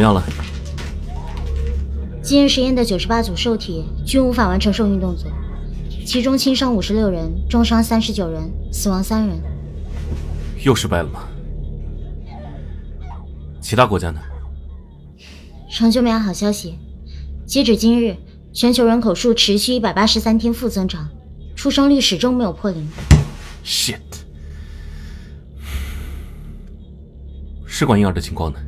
么样了？今日实验的九十八组受体均无法完成受孕动作，其中轻伤五十六人，重伤三十九人，死亡三人。又失败了吗？其他国家呢？仍旧没有好消息。截止今日，全球人口数持续一百八十三天负增长，出生率始终没有破零。shit。试管婴儿的情况呢？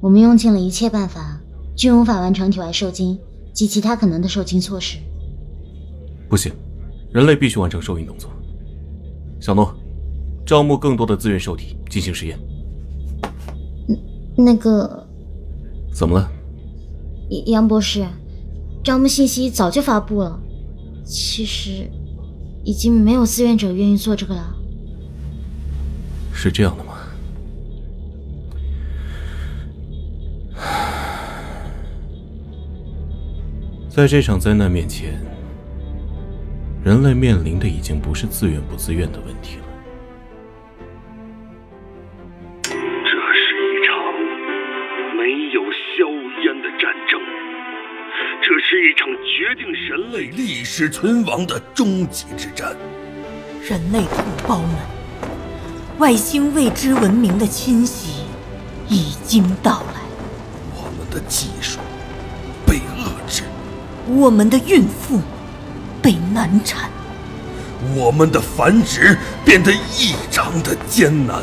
我们用尽了一切办法，均无法完成体外受精及其他可能的受精措施。不行，人类必须完成受孕动作。小诺，招募更多的自愿受体进行实验。那那个，怎么了？杨博士，招募信息早就发布了，其实已经没有志愿者愿意做这个了。是这样的吗？在这场灾难面前，人类面临的已经不是自愿不自愿的问题了。这是一场没有硝烟的战争，这是一场决定人类历史存亡的终极之战。人类同胞们，外星未知文明的侵袭已经到来，我们的技术。我们的孕妇被难产，我们的繁殖变得异常的艰难。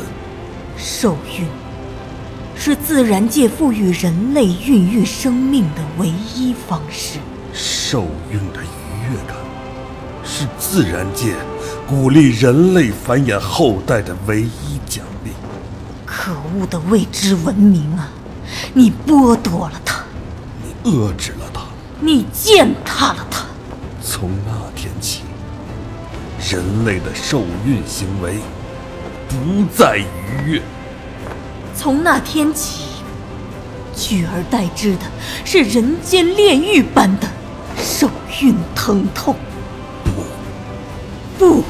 受孕是自然界赋予人类孕育生命的唯一方式。受孕的愉悦感是自然界鼓励人类繁衍后代的唯一奖励。可恶的未知文明啊！你剥夺了它，你遏制。你践踏了他。从那天起，人类的受孕行为不再愉悦。从那天起，取而代之的是人间炼狱般的受孕疼痛。不，不，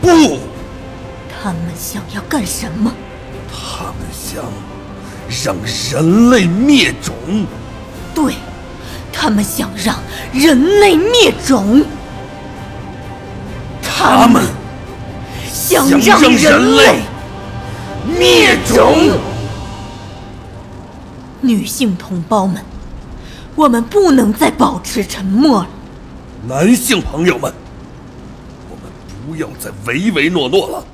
不！他们想要干什么？他们想让人类灭种。对。他们想让人类灭种，他们想让人类灭种。女性同胞们，我们不能再保持沉默了。男性朋友们，我们不要再唯唯诺诺了。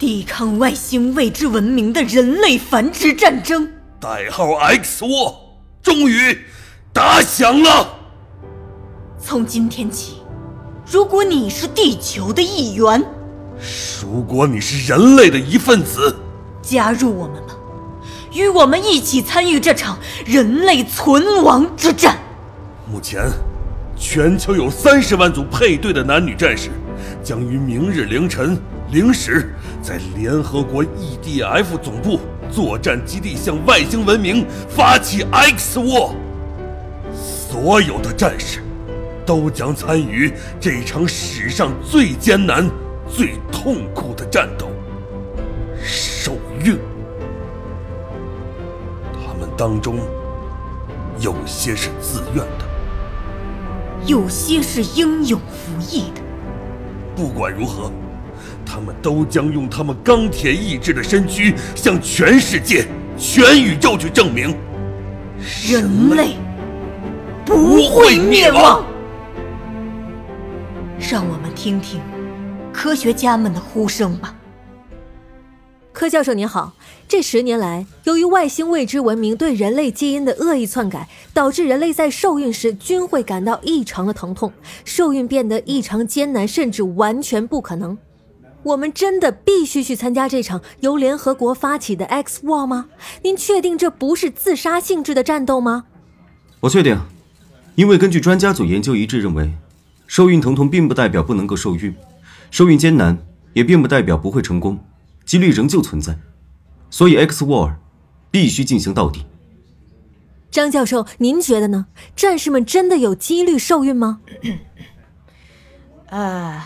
抵抗外星未知文明的人类繁殖战争，代号 X 窝，终于。打响了！从今天起，如果你是地球的一员，如果你是人类的一份子，加入我们吧，与我们一起参与这场人类存亡之战。目前，全球有三十万组配对的男女战士，将于明日凌晨零时，在联合国 EDF 总部作战基地向外星文明发起 X War。所有的战士都将参与这场史上最艰难、最痛苦的战斗——受孕。他们当中有些是自愿的，有些是英勇服役的。不管如何，他们都将用他们钢铁意志的身躯，向全世界、全宇宙去证明：人类。不会灭亡。让我们听听科学家们的呼声吧。柯教授您好，这十年来，由于外星未知文明对人类基因的恶意篡改，导致人类在受孕时均会感到异常的疼痛，受孕变得异常艰难，甚至完全不可能。我们真的必须去参加这场由联合国发起的 X War 吗？您确定这不是自杀性质的战斗吗？我确定，因为根据专家组研究一致认为，受孕疼痛并不代表不能够受孕，受孕艰难也并不代表不会成功，几率仍旧存在，所以 X War 必须进行到底。张教授，您觉得呢？战士们真的有几率受孕吗？呃。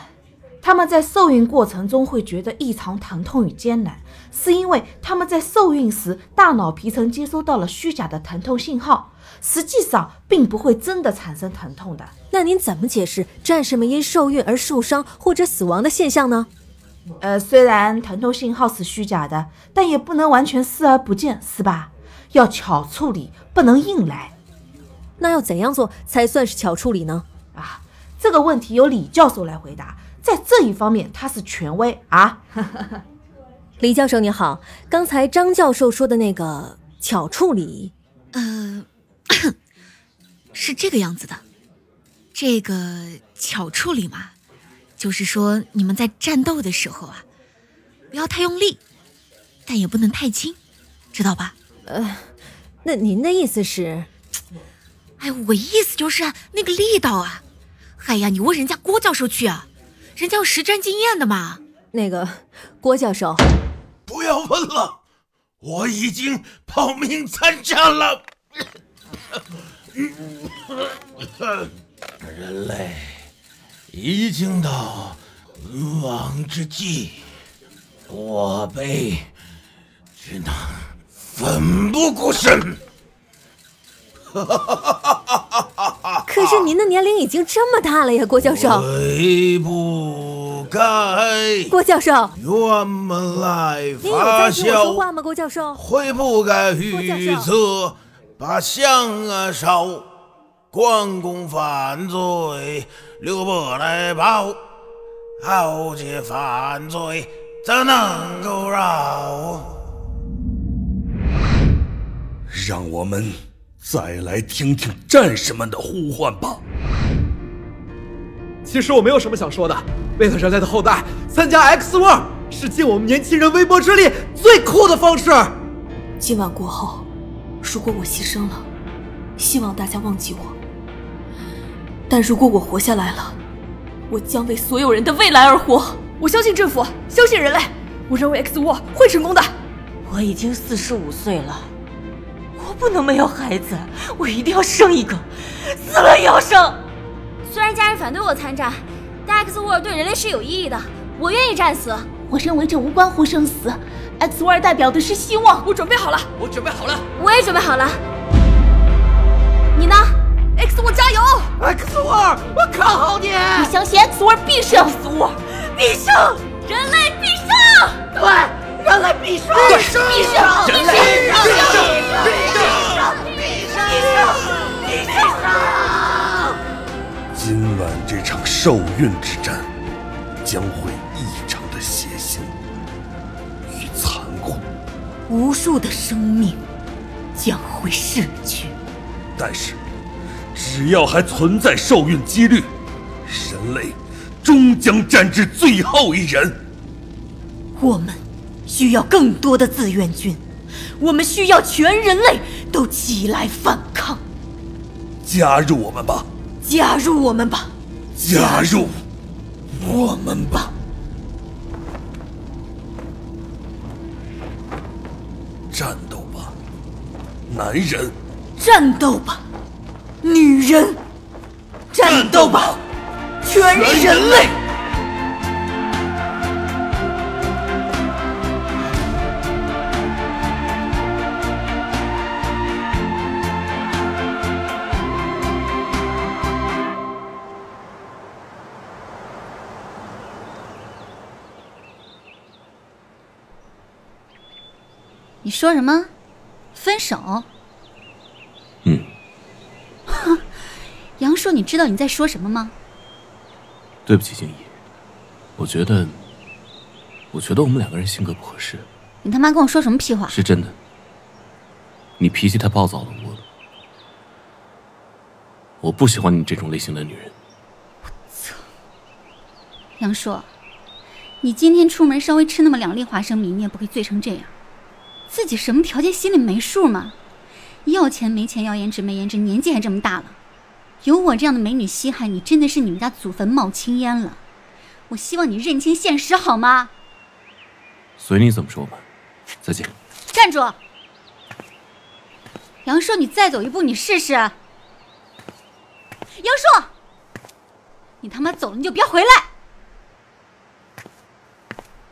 他们在受孕过程中会觉得异常疼痛与艰难，是因为他们在受孕时大脑皮层接收到了虚假的疼痛信号，实际上并不会真的产生疼痛的。那您怎么解释战士们因受孕而受伤或者死亡的现象呢？呃，虽然疼痛信号是虚假的，但也不能完全视而不见，是吧？要巧处理，不能硬来。那要怎样做才算是巧处理呢？啊，这个问题由李教授来回答。在这一方面，他是权威啊！李教授你好，刚才张教授说的那个巧处理，呃，是这个样子的。这个巧处理嘛，就是说你们在战斗的时候啊，不要太用力，但也不能太轻，知道吧？呃，那您的意思是？哎，我意思就是那个力道啊！哎呀，你问人家郭教授去啊！人家有实战经验的嘛？那个郭教授，不要问了，我已经报名参战了。人类已经到亡之际，我辈只能奋不顾身。可是您的年龄已经这么大了呀，郭教授。悔不该。郭教授。我们来您有在听我说话吗，郭教授？会不该预测把香啊烧，关公犯罪，刘伯来报，豪杰犯罪怎能够饶？让我们。再来听听战士们的呼唤吧。其实我没有什么想说的。为了人类的后代，参加 X War 是尽我们年轻人微薄之力最酷的方式。今晚过后，如果我牺牲了，希望大家忘记我。但如果我活下来了，我将为所有人的未来而活。我相信政府，相信人类。我认为 X War 会成功的。我已经四十五岁了。不能没有孩子，我一定要生一个，死了也要生。虽然家人反对我参战，但 X War 对人类是有意义的，我愿意战死。我认为这无关乎生死，X War 代表的是希望。我准备好了，我准备好了，我也准备好了。你呢？X War 加油！X War，我看好你。你相信 X War 必胜？X War 必胜，人类必胜。对。人类必胜！必胜！必胜！人类必胜！必胜！必胜！必胜！今晚这场受孕之战将会异常的血腥与残酷，无数的生命将会逝去。但是，只要还存在受孕几率，人类终将战至最后一人。我们。需要更多的自愿军，我们需要全人类都起来反抗，加入我们吧！加入我们吧！加入我们吧！战斗吧，男人！战斗吧，女人！战斗吧，全人类！说什么？分手？嗯。哼，杨硕，你知道你在说什么吗？对不起，静怡，我觉得，我觉得我们两个人性格不合适。你他妈跟我说什么屁话？是真的，你脾气太暴躁了，我我不喜欢你这种类型的女人。我操杨硕，你今天出门稍微吃那么两粒花生米，你也不会醉成这样。自己什么条件心里没数吗？要钱没钱，要颜值没颜值，年纪还这么大了，有我这样的美女稀罕你，真的是你们家祖坟冒青烟了。我希望你认清现实好吗？随你怎么说吧，再见。站住！杨硕，你再走一步，你试试。杨硕，你他妈走了你就别回来。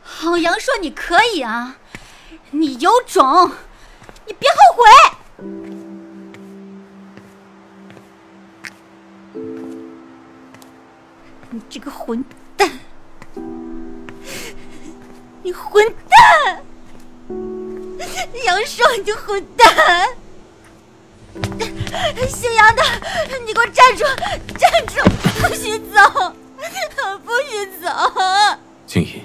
好，杨硕，你可以啊，你有种，你别后悔。你这个混蛋！你混蛋！杨硕，你混蛋！姓杨的，你给我站住！站住！不许走！不许走！静怡，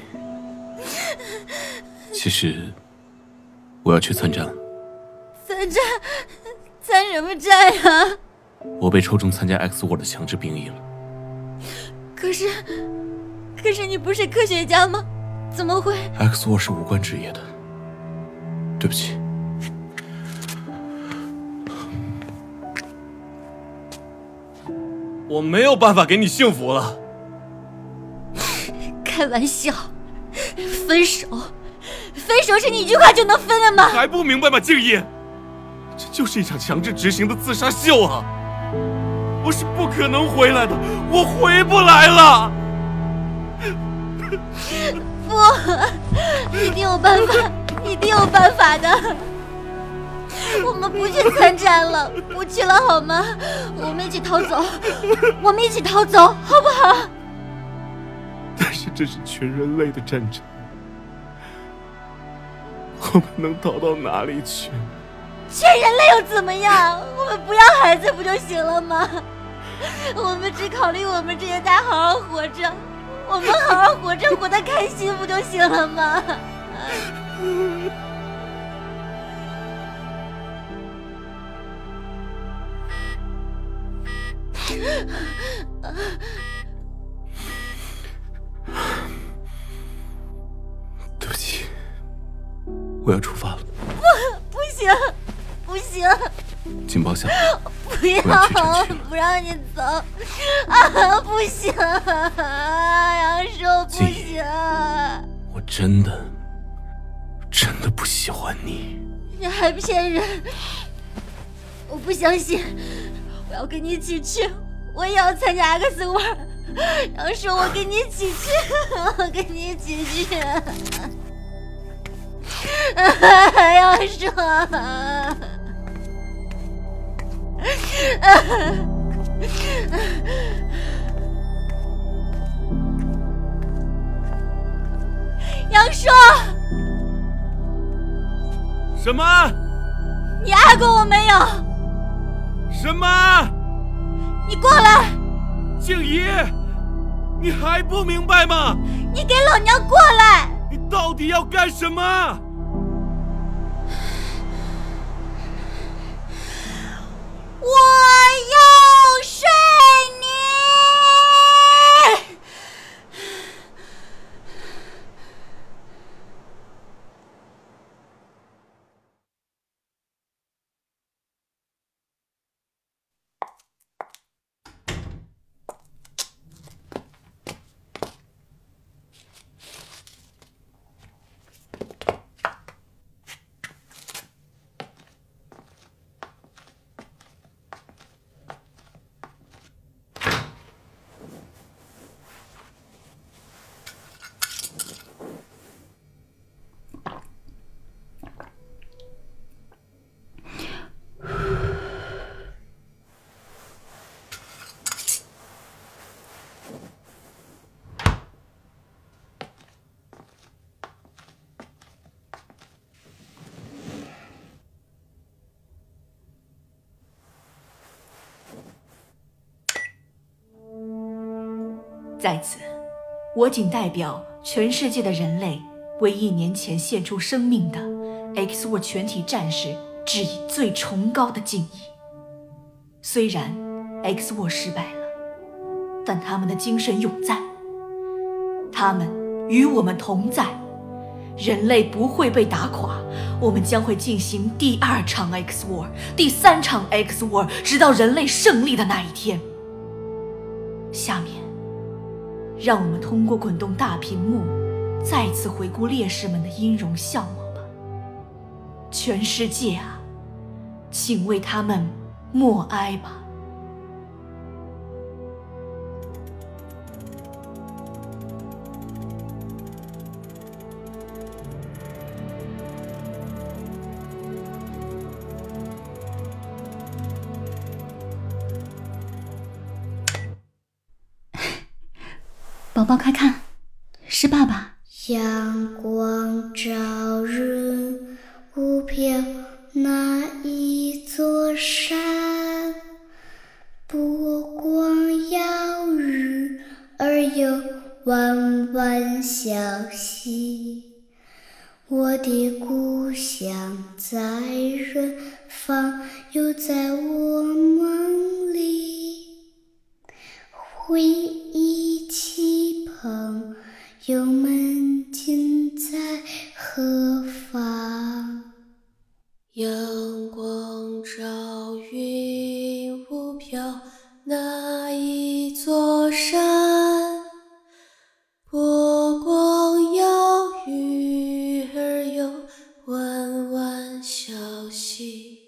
其实我要去参战了。参战？参什么战呀？我被抽中参加 X War 的强制兵役了。可是，可是你不是科学家吗？怎么会？X War 是无关职业的。对不起，我没有办法给你幸福了。开玩笑，分手，分手是你一句话就能分的吗？还不明白吗，静怡？这就是一场强制执行的自杀秀啊！我是不可能回来的，我回不来了。不，一定有办法，一定有办法的。我们不去参战了，不去了好吗？我们一起逃走，我们一起逃走，好不好？但是这是全人类的战争，我们能逃到哪里去？全人类又怎么样？我们不要孩子不就行了吗？我们只考虑我们这些家好好活着。我们好好活着，活得开心不就行了吗？我要出发了。不，不行，不行！警报响了。不要，不让你走啊！不行，杨叔，不行！我真的，真的不喜欢你。你还骗人！我不相信！我要跟你一起去，我也要参加 X War。杨叔，我跟你一起去，我跟你一起去。杨寿。杨叔，什么？你爱过我没有？什么？你过来！静怡，你还不明白吗？你给老娘过来！你到底要干什么？我要睡你！在此，我谨代表全世界的人类为一年前献出生命的 X 沃全体战士致以最崇高的敬意。虽然 X 沃失败了，但他们的精神永在，他们与我们同在。人类不会被打垮，我们将会进行第二场 X War，第三场 X War，直到人类胜利的那一天。下面，让我们通过滚动大屏幕，再次回顾烈士们的音容笑貌吧。全世界啊，请为他们默哀吧。宝宝，快看，是爸爸。阳光照日，雾飘那一座山，波光耀日，而又弯弯小溪。我的故乡在远方，又在我梦里，回忆起朋友们，今在何方？阳光照云雾飘那一座山，波光耀鱼儿游弯弯小溪。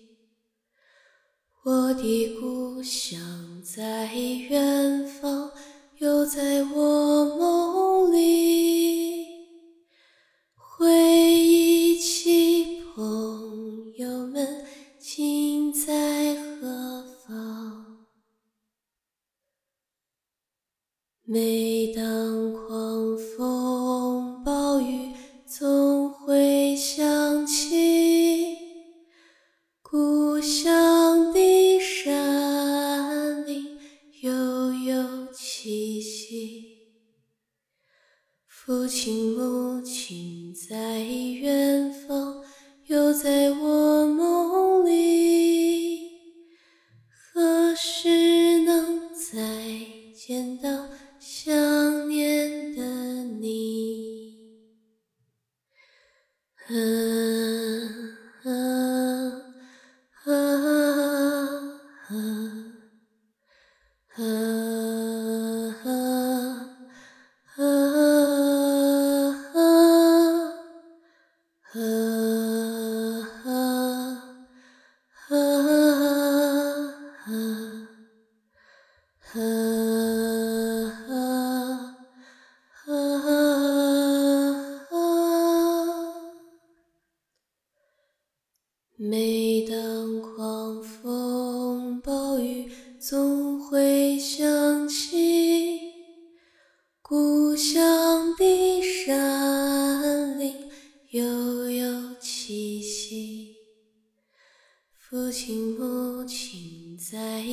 我的故乡在远方，又在我父亲母亲在远方，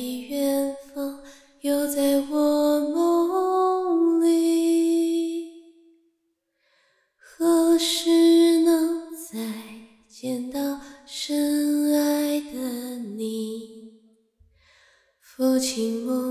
你远方，又在我梦里，何时能再见到深爱的你？父亲母